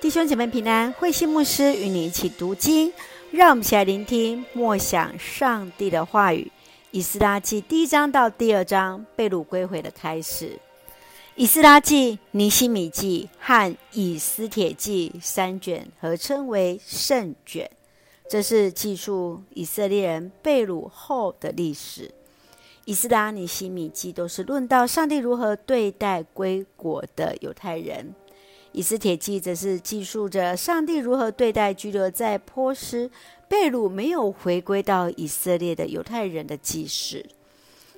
弟兄姐妹平安，慧心牧师与你一起读经，让我们一起来聆听默想上帝的话语。以斯拉记第一章到第二章，被掳归回的开始。以斯拉记、尼希米记和以斯帖记三卷合称为圣卷，这是记述以色列人被掳后的历史。以斯拉、尼希米记都是论到上帝如何对待归国的犹太人。以斯帖记则是记述着上帝如何对待居留在波斯、被掳没有回归到以色列的犹太人的记事。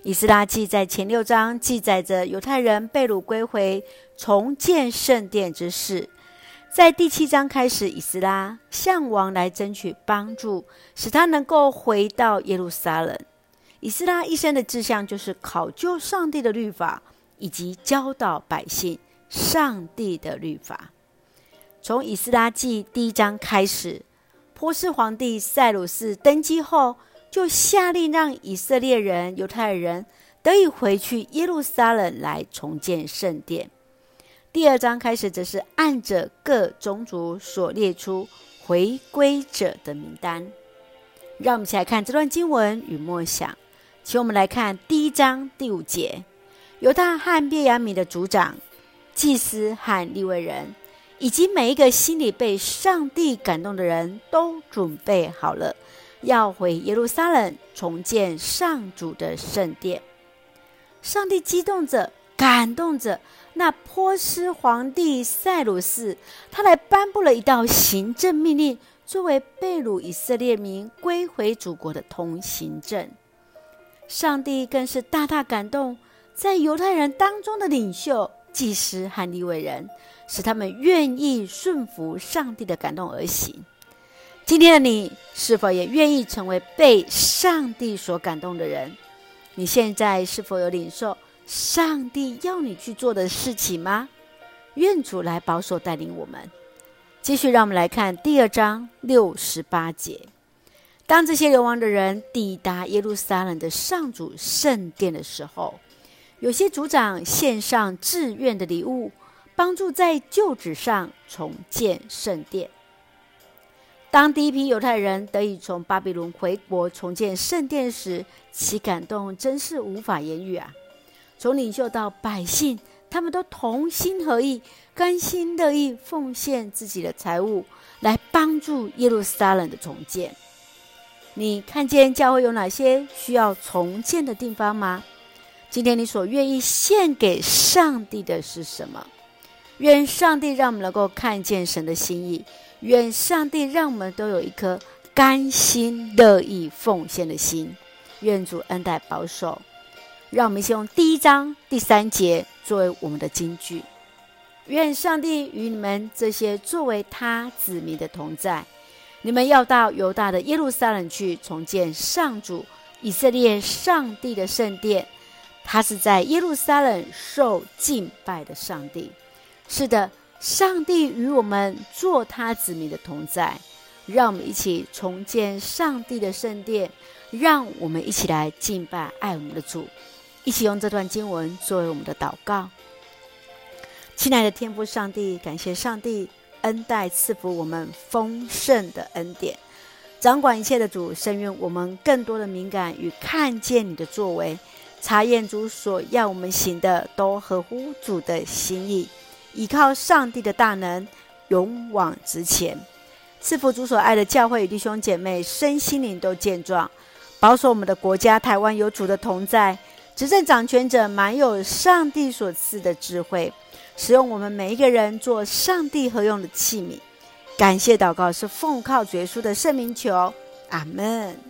以斯拉记在前六章记载着犹太人被掳归回、重建圣殿之事。在第七章开始，以斯拉向王来争取帮助，使他能够回到耶路撒冷。以斯拉一生的志向就是考究上帝的律法，以及教导百姓。上帝的律法，从以斯拉记第一章开始，波斯皇帝塞鲁士登基后，就下令让以色列人、犹太人得以回去耶路撒冷来重建圣殿。第二章开始，则是按着各宗族所列出回归者的名单。让我们一起来看这段经文与默想。请我们来看第一章第五节：犹大和便雅悯的族长。祭司和利未人，以及每一个心里被上帝感动的人都准备好了，要回耶路撒冷重建上主的圣殿。上帝激动着、感动着那波斯皇帝塞鲁士，他来颁布了一道行政命令，作为被掳以色列民归回祖国的通行证。上帝更是大大感动在犹太人当中的领袖。祭司和利未人，使他们愿意顺服上帝的感动而行。今天的你，是否也愿意成为被上帝所感动的人？你现在是否有领受上帝要你去做的事情吗？愿主来保守带领我们。继续，让我们来看第二章六十八节。当这些流亡的人抵达耶路撒冷的上主圣殿的时候，有些族长献上自愿的礼物，帮助在旧址上重建圣殿。当第一批犹太人得以从巴比伦回国重建圣殿时，其感动真是无法言喻啊！从领袖到百姓，他们都同心合意，甘心乐意奉献自己的财物，来帮助耶路撒冷的重建。你看见教会有哪些需要重建的地方吗？今天你所愿意献给上帝的是什么？愿上帝让我们能够看见神的心意，愿上帝让我们都有一颗甘心乐意奉献的心。愿主恩待保守，让我们先用第一章第三节作为我们的金句。愿上帝与你们这些作为他子民的同在。你们要到犹大的耶路撒冷去重建上主以色列上帝的圣殿。他是在耶路撒冷受敬拜的上帝。是的，上帝与我们做他子民的同在。让我们一起重建上帝的圣殿，让我们一起来敬拜爱我们的主。一起用这段经文作为我们的祷告。亲爱的天父上帝，感谢上帝恩待赐福我们丰盛的恩典，掌管一切的主，深愿我们更多的敏感与看见你的作为。查验主所要我们行的，都合乎主的心意，依靠上帝的大能，勇往直前。赐福主所爱的教会与弟兄姐妹，身心灵都健壮，保守我们的国家台湾有主的同在，执政掌权者满有上帝所赐的智慧，使用我们每一个人做上帝合用的器皿。感谢祷告是奉靠主耶稣的圣名求，阿门。